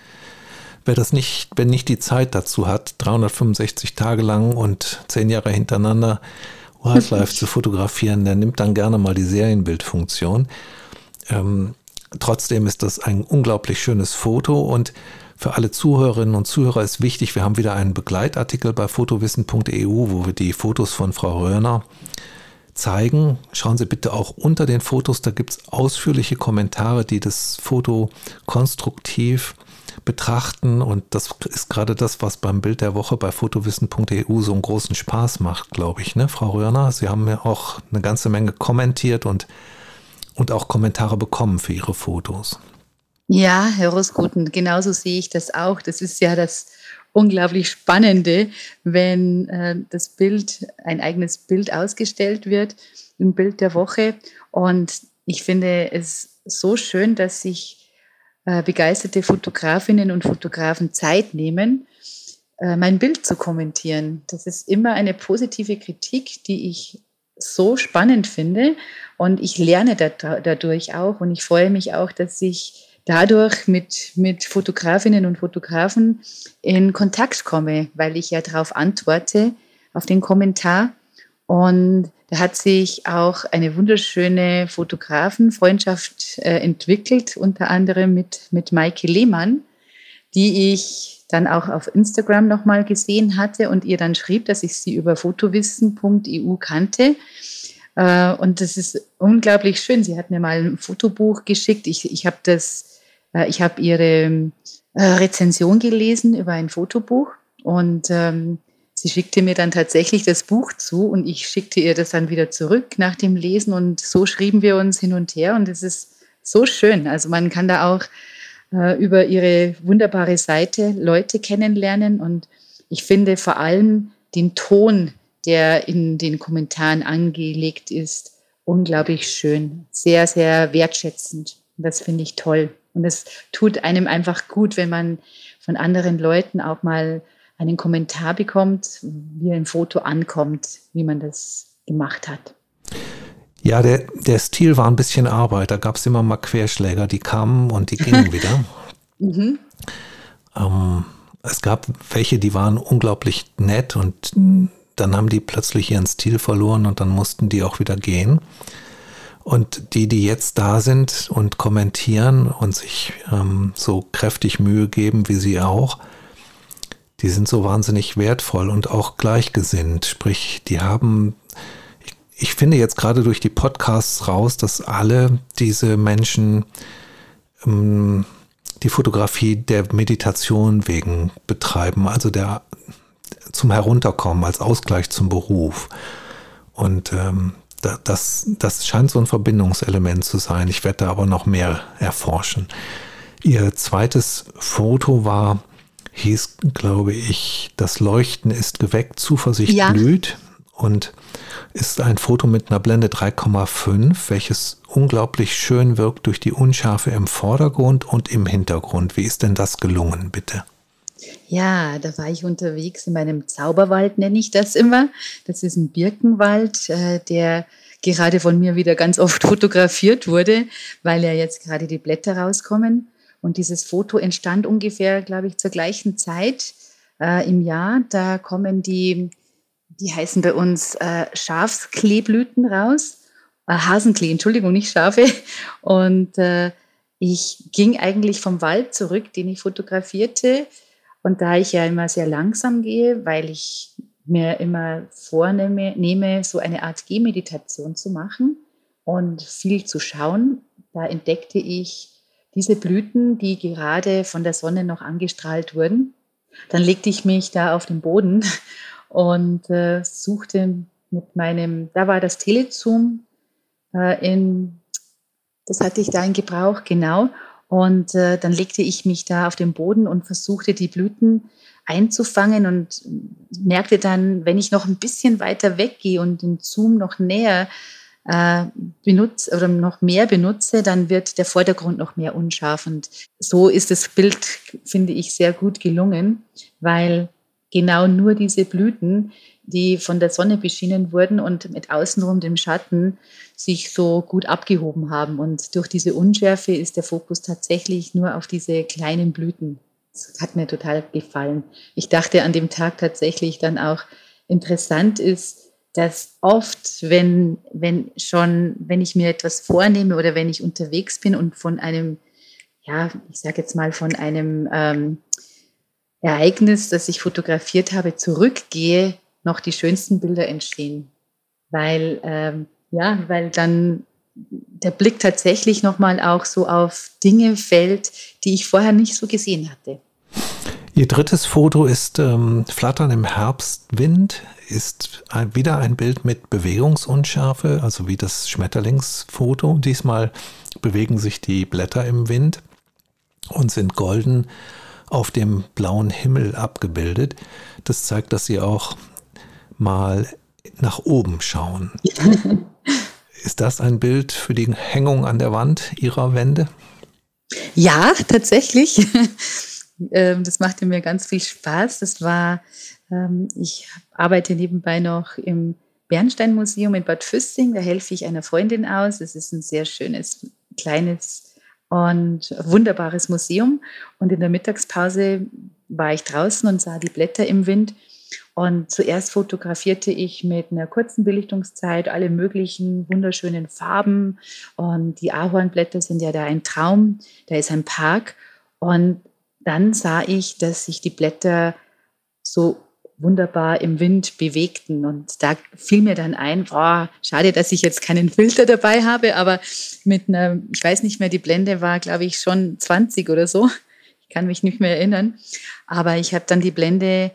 wer das nicht, wenn nicht die Zeit dazu hat, 365 Tage lang und zehn Jahre hintereinander Wildlife zu fotografieren, der nimmt dann gerne mal die Serienbildfunktion. Ähm, trotzdem ist das ein unglaublich schönes Foto und für alle Zuhörerinnen und Zuhörer ist wichtig, wir haben wieder einen Begleitartikel bei fotowissen.eu, wo wir die Fotos von Frau Röhrner zeigen. Schauen Sie bitte auch unter den Fotos, da gibt es ausführliche Kommentare, die das Foto konstruktiv betrachten und das ist gerade das, was beim Bild der Woche bei fotowissen.eu so einen großen Spaß macht, glaube ich. Ne? Frau Röhrner, Sie haben ja auch eine ganze Menge kommentiert und, und auch Kommentare bekommen für Ihre Fotos. Ja, Herr Rosguten, genauso sehe ich das auch. Das ist ja das unglaublich Spannende, wenn äh, das Bild, ein eigenes Bild ausgestellt wird, ein Bild der Woche. Und ich finde es so schön, dass sich begeisterte Fotografinnen und Fotografen Zeit nehmen, äh, mein Bild zu kommentieren. Das ist immer eine positive Kritik, die ich so spannend finde. Und ich lerne dadurch auch. Und ich freue mich auch, dass ich dadurch mit, mit Fotografinnen und Fotografen in Kontakt komme, weil ich ja darauf antworte, auf den Kommentar. Und da hat sich auch eine wunderschöne Fotografenfreundschaft äh, entwickelt, unter anderem mit, mit Maike Lehmann, die ich dann auch auf Instagram nochmal gesehen hatte und ihr dann schrieb, dass ich sie über fotowissen.eu kannte. Äh, und das ist unglaublich schön. Sie hat mir mal ein Fotobuch geschickt. Ich, ich habe äh, ich habe ihre äh, Rezension gelesen über ein Fotobuch und ähm, sie schickte mir dann tatsächlich das Buch zu und ich schickte ihr das dann wieder zurück nach dem Lesen und so schrieben wir uns hin und her und es ist so schön. Also man kann da auch äh, über ihre wunderbare Seite Leute kennenlernen und ich finde vor allem den Ton, der in den Kommentaren angelegt ist, unglaublich schön, sehr, sehr wertschätzend. Das finde ich toll. Und es tut einem einfach gut, wenn man von anderen Leuten auch mal einen Kommentar bekommt, wie ein Foto ankommt, wie man das gemacht hat. Ja, der, der Stil war ein bisschen Arbeit. Da gab es immer mal Querschläger, die kamen und die gingen wieder. mhm. ähm, es gab welche, die waren unglaublich nett und dann haben die plötzlich ihren Stil verloren und dann mussten die auch wieder gehen. Und die, die jetzt da sind und kommentieren und sich ähm, so kräftig Mühe geben wie sie auch, die sind so wahnsinnig wertvoll und auch gleichgesinnt. Sprich, die haben, ich, ich finde jetzt gerade durch die Podcasts raus, dass alle diese Menschen ähm, die Fotografie der Meditation wegen betreiben, also der zum Herunterkommen als Ausgleich zum Beruf. Und ähm, das, das scheint so ein Verbindungselement zu sein. Ich werde da aber noch mehr erforschen. Ihr zweites Foto war, hieß, glaube ich, das Leuchten ist geweckt, Zuversicht ja. blüht und ist ein Foto mit einer Blende 3,5, welches unglaublich schön wirkt durch die Unschärfe im Vordergrund und im Hintergrund. Wie ist denn das gelungen, bitte? Ja, da war ich unterwegs in meinem Zauberwald, nenne ich das immer. Das ist ein Birkenwald, äh, der gerade von mir wieder ganz oft fotografiert wurde, weil ja jetzt gerade die Blätter rauskommen. Und dieses Foto entstand ungefähr, glaube ich, zur gleichen Zeit äh, im Jahr. Da kommen die, die heißen bei uns äh, Schafskleeblüten raus. Äh, Hasenklee, Entschuldigung, nicht Schafe. Und äh, ich ging eigentlich vom Wald zurück, den ich fotografierte, und da ich ja immer sehr langsam gehe, weil ich mir immer vornehme, nehme, so eine Art Gehmeditation zu machen und viel zu schauen, da entdeckte ich diese Blüten, die gerade von der Sonne noch angestrahlt wurden. Dann legte ich mich da auf den Boden und äh, suchte mit meinem, da war das Telezoom äh, in, das hatte ich da in Gebrauch, genau. Und äh, dann legte ich mich da auf den Boden und versuchte die Blüten einzufangen und merkte dann, wenn ich noch ein bisschen weiter weggehe und den Zoom noch näher äh, benutze oder noch mehr benutze, dann wird der Vordergrund noch mehr unscharf. Und so ist das Bild, finde ich, sehr gut gelungen, weil genau nur diese Blüten, die von der Sonne beschienen wurden und mit außenrum dem Schatten sich so gut abgehoben haben. Und durch diese Unschärfe ist der Fokus tatsächlich nur auf diese kleinen Blüten. Das hat mir total gefallen. Ich dachte an dem Tag tatsächlich dann auch interessant ist, dass oft, wenn, wenn schon, wenn ich mir etwas vornehme oder wenn ich unterwegs bin und von einem, ja, ich sage jetzt mal von einem ähm, Ereignis, das ich fotografiert habe, zurückgehe, noch die schönsten Bilder entstehen. Weil, ähm, ja, weil dann der Blick tatsächlich nochmal auch so auf Dinge fällt, die ich vorher nicht so gesehen hatte. Ihr drittes Foto ist ähm, Flattern im Herbstwind, ist wieder ein Bild mit Bewegungsunschärfe, also wie das Schmetterlingsfoto. Diesmal bewegen sich die Blätter im Wind und sind golden auf dem blauen Himmel abgebildet. Das zeigt, dass sie auch mal nach oben schauen. Ist das ein Bild für die Hängung an der Wand Ihrer Wände? Ja, tatsächlich. Ähm, das machte mir ganz viel Spaß. Das war, ähm, ich arbeite nebenbei noch im Bernstein-Museum in Bad Füssing. Da helfe ich einer Freundin aus. Es ist ein sehr schönes, kleines und wunderbares Museum. Und in der Mittagspause war ich draußen und sah die Blätter im Wind. Und zuerst fotografierte ich mit einer kurzen Belichtungszeit alle möglichen wunderschönen Farben. Und die Ahornblätter sind ja da ein Traum. Da ist ein Park. Und dann sah ich, dass sich die Blätter so wunderbar im Wind bewegten. Und da fiel mir dann ein, boah, schade, dass ich jetzt keinen Filter dabei habe, aber mit einer, ich weiß nicht mehr, die Blende war, glaube ich, schon 20 oder so. Ich kann mich nicht mehr erinnern. Aber ich habe dann die Blende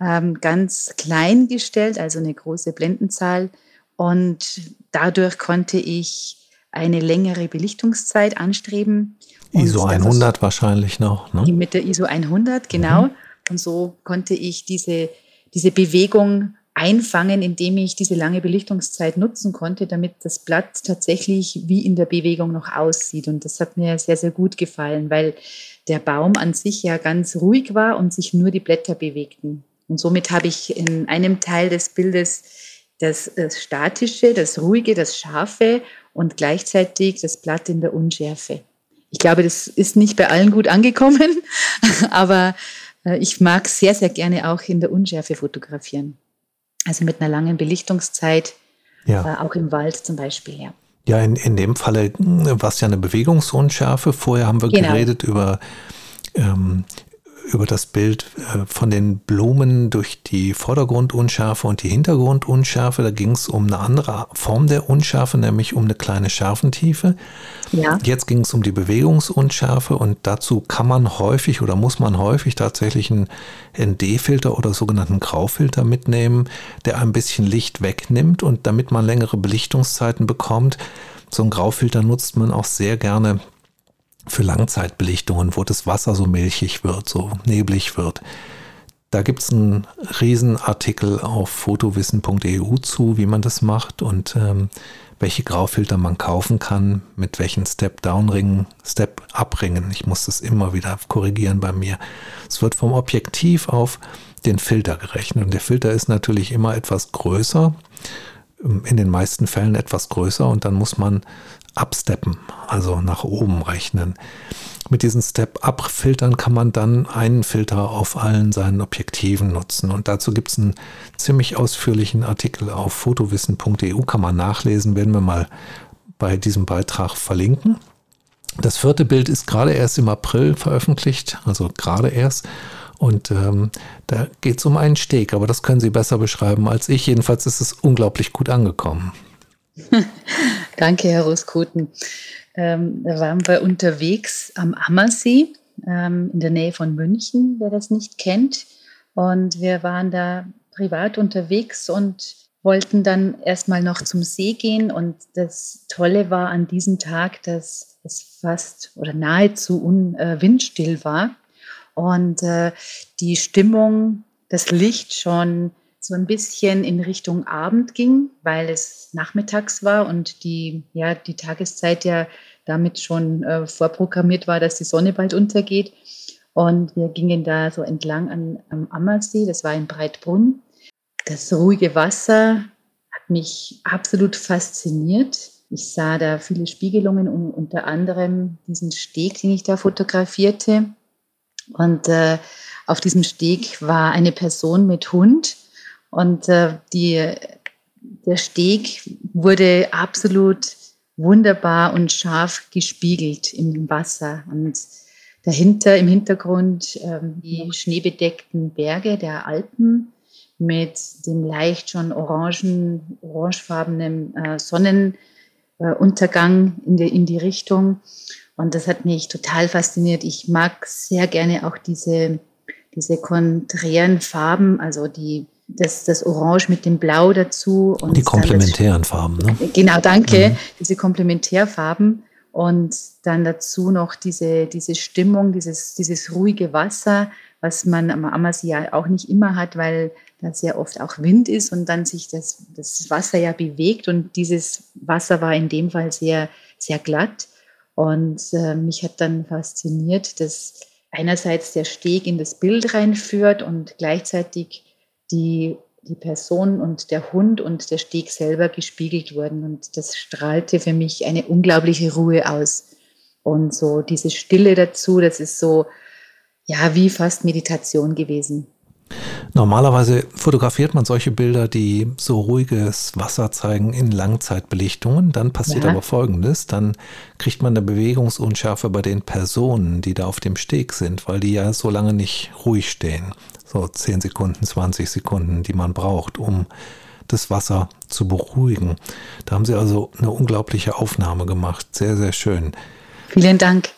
ähm, ganz klein gestellt, also eine große Blendenzahl. Und dadurch konnte ich eine längere Belichtungszeit anstreben. ISO 100 wahrscheinlich noch. Ne? Mit der ISO 100, genau. Mhm. Und so konnte ich diese, diese Bewegung einfangen, indem ich diese lange Belichtungszeit nutzen konnte, damit das Blatt tatsächlich wie in der Bewegung noch aussieht. Und das hat mir sehr, sehr gut gefallen, weil der Baum an sich ja ganz ruhig war und sich nur die Blätter bewegten. Und somit habe ich in einem Teil des Bildes das, das Statische, das Ruhige, das Scharfe und gleichzeitig das Blatt in der Unschärfe. Ich glaube, das ist nicht bei allen gut angekommen, aber äh, ich mag sehr, sehr gerne auch in der Unschärfe fotografieren. Also mit einer langen Belichtungszeit, ja. äh, auch im Wald zum Beispiel, ja. Ja, in, in dem Falle war es ja eine Bewegungsunschärfe. Vorher haben wir genau. geredet über ähm, über das Bild äh, von den Blumen durch die Vordergrundunschärfe und die Hintergrundunschärfe. Da ging es um eine andere Form der Unschärfe, nämlich um eine kleine Schärfentiefe. Ja. Jetzt ging es um die Bewegungsunschärfe und dazu kann man häufig oder muss man häufig tatsächlich einen ND-Filter oder sogenannten Graufilter mitnehmen, der ein bisschen Licht wegnimmt und damit man längere Belichtungszeiten bekommt. So ein Graufilter nutzt man auch sehr gerne für Langzeitbelichtungen, wo das Wasser so milchig wird, so neblig wird. Da gibt es einen Riesenartikel auf fotowissen.eu zu, wie man das macht und ähm, welche Graufilter man kaufen kann, mit welchen Step-Down-Ringen, Step-Up-Ringen. Ich muss das immer wieder korrigieren bei mir. Es wird vom Objektiv auf den Filter gerechnet und der Filter ist natürlich immer etwas größer, in den meisten Fällen etwas größer und dann muss man absteppen, also nach oben rechnen. Mit diesen Step-Up-Filtern kann man dann einen Filter auf allen seinen Objektiven nutzen. Und dazu gibt es einen ziemlich ausführlichen Artikel auf fotowissen.eu, kann man nachlesen, werden wir mal bei diesem Beitrag verlinken. Das vierte Bild ist gerade erst im April veröffentlicht, also gerade erst. Und ähm, da geht es um einen Steg, aber das können Sie besser beschreiben als ich. Jedenfalls ist es unglaublich gut angekommen. Danke, Herr Roskoten. Ähm, da waren wir unterwegs am Ammersee ähm, in der Nähe von München, wer das nicht kennt. Und wir waren da privat unterwegs und wollten dann erstmal noch zum See gehen. Und das Tolle war an diesem Tag, dass es fast oder nahezu un, äh, windstill war und äh, die Stimmung, das Licht schon so ein bisschen in Richtung Abend ging, weil es nachmittags war und die, ja, die Tageszeit ja damit schon äh, vorprogrammiert war, dass die Sonne bald untergeht. Und wir gingen da so entlang an, am Ammersee, das war in Breitbrunn. Das ruhige Wasser hat mich absolut fasziniert. Ich sah da viele Spiegelungen und unter anderem diesen Steg, den ich da fotografierte. Und äh, auf diesem Steg war eine Person mit Hund und äh, die, der Steg wurde absolut wunderbar und scharf gespiegelt im Wasser. Und dahinter im Hintergrund äh, die schneebedeckten Berge der Alpen mit dem leicht schon orangen, orangefarbenen äh, Sonnenuntergang in, die, in die Richtung. Und das hat mich total fasziniert. Ich mag sehr gerne auch diese, diese konträren Farben, also die das, das Orange mit dem Blau dazu. Und die komplementären Farben, ne? Genau, danke. Mhm. Diese Komplementärfarben und dann dazu noch diese, diese Stimmung, dieses, dieses ruhige Wasser, was man am Ammersee ja auch nicht immer hat, weil da sehr oft auch Wind ist und dann sich das, das Wasser ja bewegt und dieses Wasser war in dem Fall sehr, sehr glatt und äh, mich hat dann fasziniert, dass einerseits der Steg in das Bild reinführt und gleichzeitig die, die Person und der Hund und der Steg selber gespiegelt wurden. Und das strahlte für mich eine unglaubliche Ruhe aus. Und so diese Stille dazu, das ist so, ja, wie fast Meditation gewesen. Normalerweise fotografiert man solche Bilder, die so ruhiges Wasser zeigen in Langzeitbelichtungen. Dann passiert ja. aber Folgendes. Dann kriegt man eine Bewegungsunschärfe bei den Personen, die da auf dem Steg sind, weil die ja so lange nicht ruhig stehen so 10 Sekunden, 20 Sekunden, die man braucht, um das Wasser zu beruhigen. Da haben Sie also eine unglaubliche Aufnahme gemacht. Sehr, sehr schön. Vielen Dank.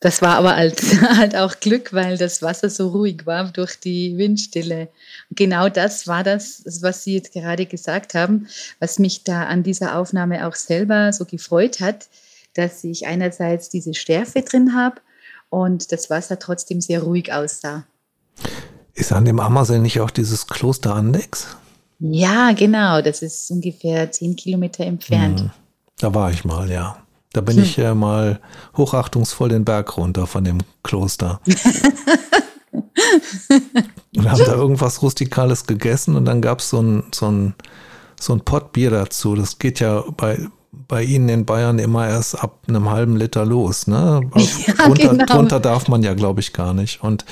Das war aber halt, halt auch Glück, weil das Wasser so ruhig war durch die Windstille. Genau das war das, was Sie jetzt gerade gesagt haben, was mich da an dieser Aufnahme auch selber so gefreut hat, dass ich einerseits diese Stärke drin habe und das Wasser trotzdem sehr ruhig aussah. Ist an dem Ammersee nicht auch dieses Kloster Andex? Ja, genau. Das ist ungefähr zehn Kilometer entfernt. Mhm. Da war ich mal, ja. Da bin hm. ich äh, mal hochachtungsvoll den Berg runter von dem Kloster. Wir haben da irgendwas Rustikales gegessen und dann gab es so ein, so, ein, so ein Pott Bier dazu. Das geht ja bei, bei Ihnen in Bayern immer erst ab einem halben Liter los. Ne? Ja, drunter, genau. drunter darf man ja, glaube ich, gar nicht. Und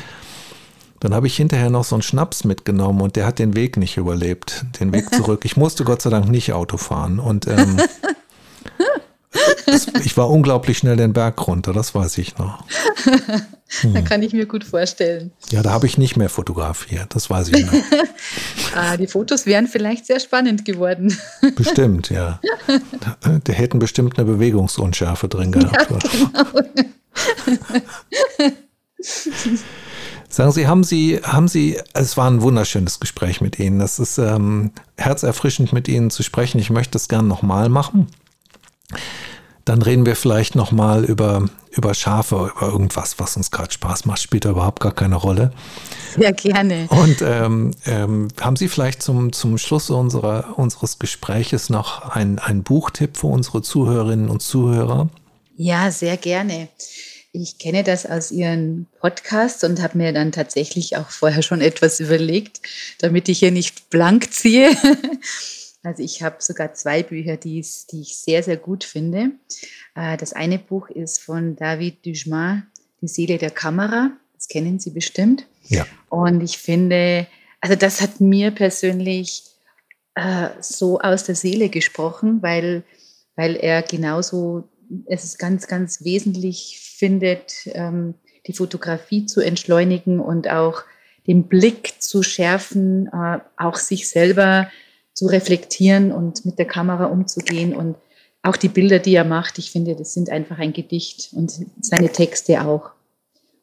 dann habe ich hinterher noch so einen Schnaps mitgenommen und der hat den Weg nicht überlebt, den Weg zurück. Ich musste Gott sei Dank nicht Auto fahren. Und ähm, ich war unglaublich schnell den Berg runter, das weiß ich noch. Hm. Da kann ich mir gut vorstellen. Ja, da habe ich nicht mehr fotografiert, das weiß ich noch. ah, die Fotos wären vielleicht sehr spannend geworden. Bestimmt, ja. Die hätten bestimmt eine Bewegungsunschärfe drin gehabt. Ja, genau. Sagen Sie, haben Sie, haben Sie, es war ein wunderschönes Gespräch mit Ihnen. Es ist ähm, herzerfrischend, mit Ihnen zu sprechen. Ich möchte es gern nochmal machen. Dann reden wir vielleicht nochmal über, über Schafe, über irgendwas, was uns gerade Spaß macht. Spielt da überhaupt gar keine Rolle. Sehr gerne. Und ähm, ähm, haben Sie vielleicht zum, zum Schluss unserer, unseres Gespräches noch einen Buchtipp für unsere Zuhörerinnen und Zuhörer? Ja, sehr gerne. Ich kenne das aus Ihren Podcasts und habe mir dann tatsächlich auch vorher schon etwas überlegt, damit ich hier nicht blank ziehe. Also ich habe sogar zwei Bücher, die, ich sehr, sehr gut finde. Äh, das eine Buch ist von David Duchemin, Die Seele der Kamera. Das kennen Sie bestimmt. Ja. Und ich finde, also das hat mir persönlich äh, so aus der Seele gesprochen, weil, weil er genauso es ist ganz, ganz wesentlich findet, ähm, die Fotografie zu entschleunigen und auch den Blick zu schärfen, äh, auch sich selber zu reflektieren und mit der Kamera umzugehen und auch die Bilder, die er macht, ich finde, das sind einfach ein Gedicht und seine Texte auch.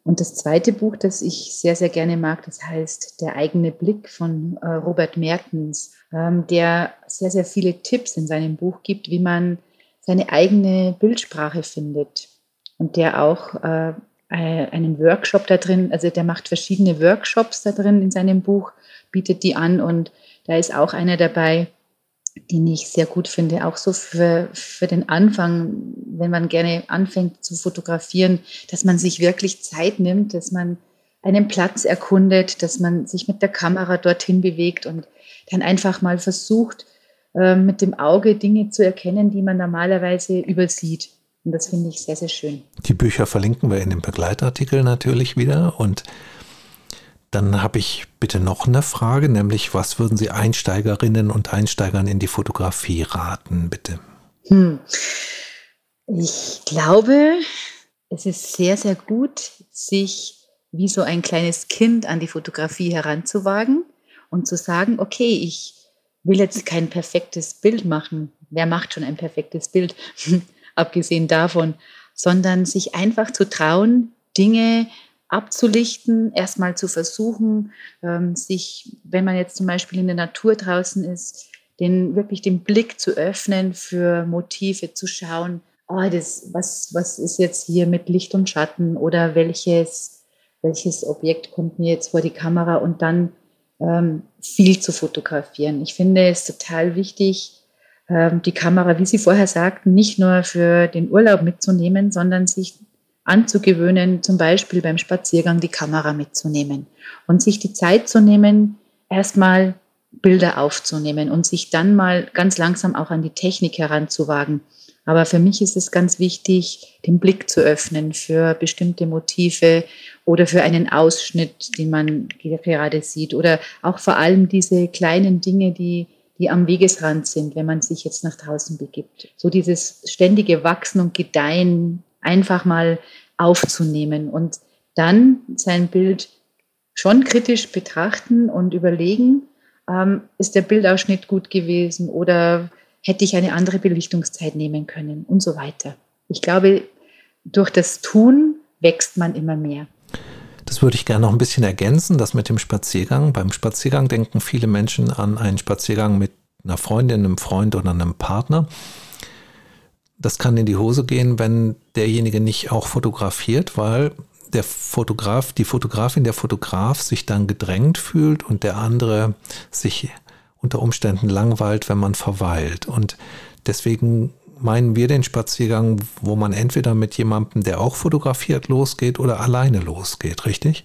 Und das zweite Buch, das ich sehr, sehr gerne mag, das heißt Der eigene Blick von äh, Robert Mertens, ähm, der sehr, sehr viele Tipps in seinem Buch gibt, wie man seine eigene Bildsprache findet. Und der auch äh, einen Workshop da drin, also der macht verschiedene Workshops da drin in seinem Buch, bietet die an und da ist auch einer dabei, den ich sehr gut finde, auch so für, für den Anfang, wenn man gerne anfängt zu fotografieren, dass man sich wirklich Zeit nimmt, dass man einen Platz erkundet, dass man sich mit der Kamera dorthin bewegt und dann einfach mal versucht, mit dem Auge Dinge zu erkennen, die man normalerweise übersieht. Und das finde ich sehr, sehr schön. Die Bücher verlinken wir in dem Begleitartikel natürlich wieder und dann habe ich bitte noch eine Frage, nämlich was würden Sie Einsteigerinnen und Einsteigern in die Fotografie raten, bitte? Hm. Ich glaube, es ist sehr, sehr gut, sich wie so ein kleines Kind an die Fotografie heranzuwagen und zu sagen, okay, ich will jetzt kein perfektes Bild machen. Wer macht schon ein perfektes Bild, abgesehen davon, sondern sich einfach zu trauen, Dinge abzulichten, erstmal zu versuchen, ähm, sich, wenn man jetzt zum Beispiel in der Natur draußen ist, den wirklich den Blick zu öffnen für Motive, zu schauen, oh, das, was, was ist jetzt hier mit Licht und Schatten oder welches, welches Objekt kommt mir jetzt vor die Kamera? Und dann viel zu fotografieren. Ich finde es total wichtig, ähm, die Kamera, wie Sie vorher sagten, nicht nur für den Urlaub mitzunehmen, sondern sich anzugewöhnen, zum Beispiel beim Spaziergang die Kamera mitzunehmen und sich die Zeit zu nehmen, erstmal Bilder aufzunehmen und sich dann mal ganz langsam auch an die Technik heranzuwagen. Aber für mich ist es ganz wichtig, den Blick zu öffnen für bestimmte Motive oder für einen Ausschnitt, den man gerade sieht oder auch vor allem diese kleinen Dinge, die, die am Wegesrand sind, wenn man sich jetzt nach draußen begibt. So dieses ständige Wachsen und Gedeihen einfach mal aufzunehmen und dann sein Bild schon kritisch betrachten und überlegen, ähm, ist der Bildausschnitt gut gewesen oder hätte ich eine andere Belichtungszeit nehmen können und so weiter. Ich glaube, durch das Tun wächst man immer mehr. Das würde ich gerne noch ein bisschen ergänzen, das mit dem Spaziergang. Beim Spaziergang denken viele Menschen an einen Spaziergang mit einer Freundin, einem Freund oder einem Partner das kann in die Hose gehen, wenn derjenige nicht auch fotografiert, weil der Fotograf, die Fotografin, der Fotograf sich dann gedrängt fühlt und der andere sich unter Umständen langweilt, wenn man verweilt. Und deswegen meinen wir den Spaziergang, wo man entweder mit jemandem, der auch fotografiert, losgeht oder alleine losgeht, richtig?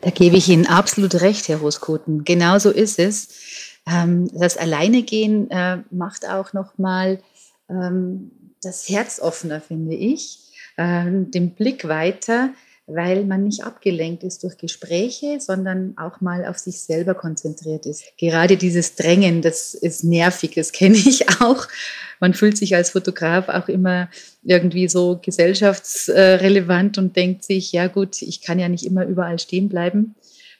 Da gebe ich Ihnen absolut recht, Herr Roskoten. Genau so ist es. Ähm, das Alleinegehen äh, macht auch nochmal ähm, das Herz offener, finde ich, ähm, den Blick weiter, weil man nicht abgelenkt ist durch Gespräche, sondern auch mal auf sich selber konzentriert ist. Gerade dieses Drängen, das ist nervig, das kenne ich auch. Man fühlt sich als Fotograf auch immer irgendwie so gesellschaftsrelevant und denkt sich, ja gut, ich kann ja nicht immer überall stehen bleiben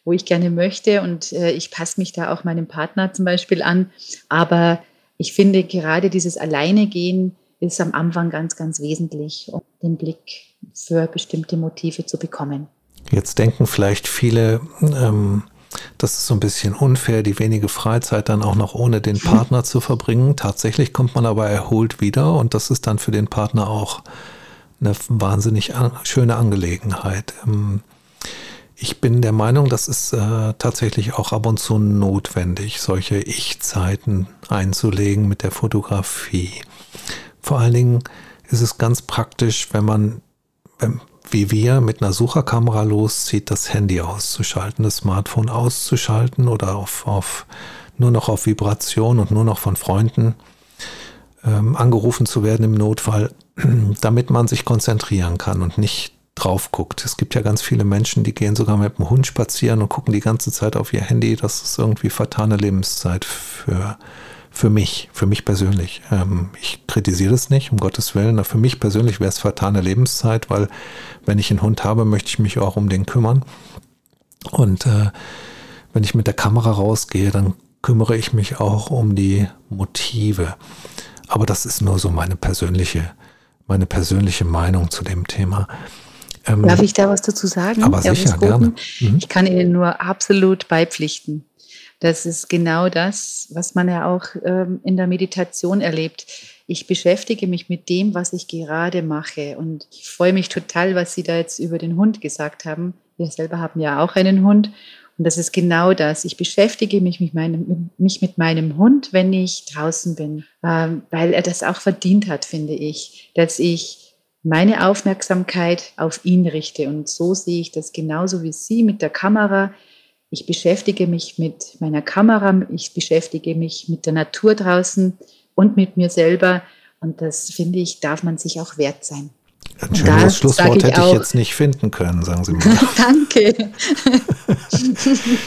wo ich gerne möchte und äh, ich passe mich da auch meinem Partner zum Beispiel an. Aber ich finde gerade dieses Alleinegehen ist am Anfang ganz, ganz wesentlich, um den Blick für bestimmte Motive zu bekommen. Jetzt denken vielleicht viele, ähm, das ist so ein bisschen unfair, die wenige Freizeit dann auch noch ohne den Partner zu verbringen. Tatsächlich kommt man aber erholt wieder und das ist dann für den Partner auch eine wahnsinnig an, schöne Angelegenheit. Ähm, ich bin der Meinung, das ist äh, tatsächlich auch ab und zu notwendig, solche Ich-Zeiten einzulegen mit der Fotografie. Vor allen Dingen ist es ganz praktisch, wenn man, wie wir, mit einer Sucherkamera loszieht, das Handy auszuschalten, das Smartphone auszuschalten oder auf, auf nur noch auf Vibration und nur noch von Freunden ähm, angerufen zu werden im Notfall, damit man sich konzentrieren kann und nicht drauf guckt. Es gibt ja ganz viele Menschen, die gehen sogar mit dem Hund spazieren und gucken die ganze Zeit auf ihr Handy. Das ist irgendwie vertane Lebenszeit für für mich, für mich persönlich. Ähm, ich kritisiere das nicht, um Gottes Willen. Aber für mich persönlich wäre es vertane Lebenszeit, weil wenn ich einen Hund habe, möchte ich mich auch um den kümmern. Und äh, wenn ich mit der Kamera rausgehe, dann kümmere ich mich auch um die Motive. Aber das ist nur so meine persönliche, meine persönliche Meinung zu dem Thema. Ähm, Darf ich da was dazu sagen? Aber sicher, gerne. Mhm. Ich kann Ihnen nur absolut beipflichten. Das ist genau das, was man ja auch ähm, in der Meditation erlebt. Ich beschäftige mich mit dem, was ich gerade mache. Und ich freue mich total, was Sie da jetzt über den Hund gesagt haben. Wir selber haben ja auch einen Hund. Und das ist genau das. Ich beschäftige mich mit meinem, mich mit meinem Hund, wenn ich draußen bin, ähm, weil er das auch verdient hat, finde ich, dass ich meine Aufmerksamkeit auf ihn richte. Und so sehe ich das genauso wie Sie mit der Kamera. Ich beschäftige mich mit meiner Kamera, ich beschäftige mich mit der Natur draußen und mit mir selber. Und das, finde ich, darf man sich auch wert sein. Ein schönes Schlusswort ich hätte ich jetzt nicht finden können, sagen Sie mal. Danke.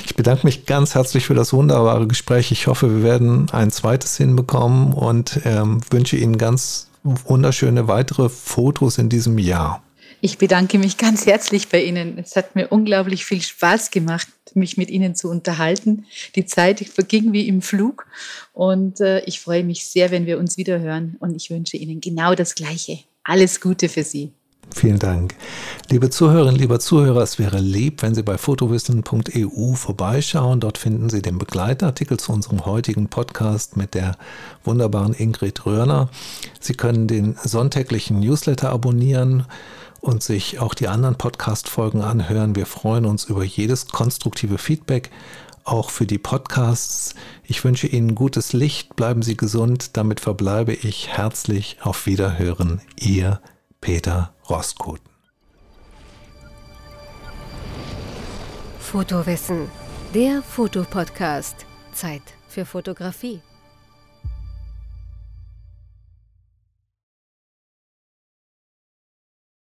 ich bedanke mich ganz herzlich für das wunderbare Gespräch. Ich hoffe, wir werden ein zweites hinbekommen und ähm, wünsche Ihnen ganz wunderschöne weitere Fotos in diesem Jahr. Ich bedanke mich ganz herzlich bei Ihnen. Es hat mir unglaublich viel Spaß gemacht, mich mit Ihnen zu unterhalten. Die Zeit verging wie im Flug und äh, ich freue mich sehr, wenn wir uns wieder hören und ich wünsche Ihnen genau das Gleiche. Alles Gute für Sie. Vielen Dank. Liebe Zuhörerinnen, lieber Zuhörer, es wäre lieb, wenn Sie bei fotowissen.eu vorbeischauen. Dort finden Sie den Begleitartikel zu unserem heutigen Podcast mit der wunderbaren Ingrid Röhrner. Sie können den sonntäglichen Newsletter abonnieren und sich auch die anderen Podcast-Folgen anhören. Wir freuen uns über jedes konstruktive Feedback, auch für die Podcasts. Ich wünsche Ihnen gutes Licht, bleiben Sie gesund. Damit verbleibe ich herzlich auf Wiederhören. Ihr Peter Roskuten. Fotowissen, der Fotopodcast. Zeit für Fotografie.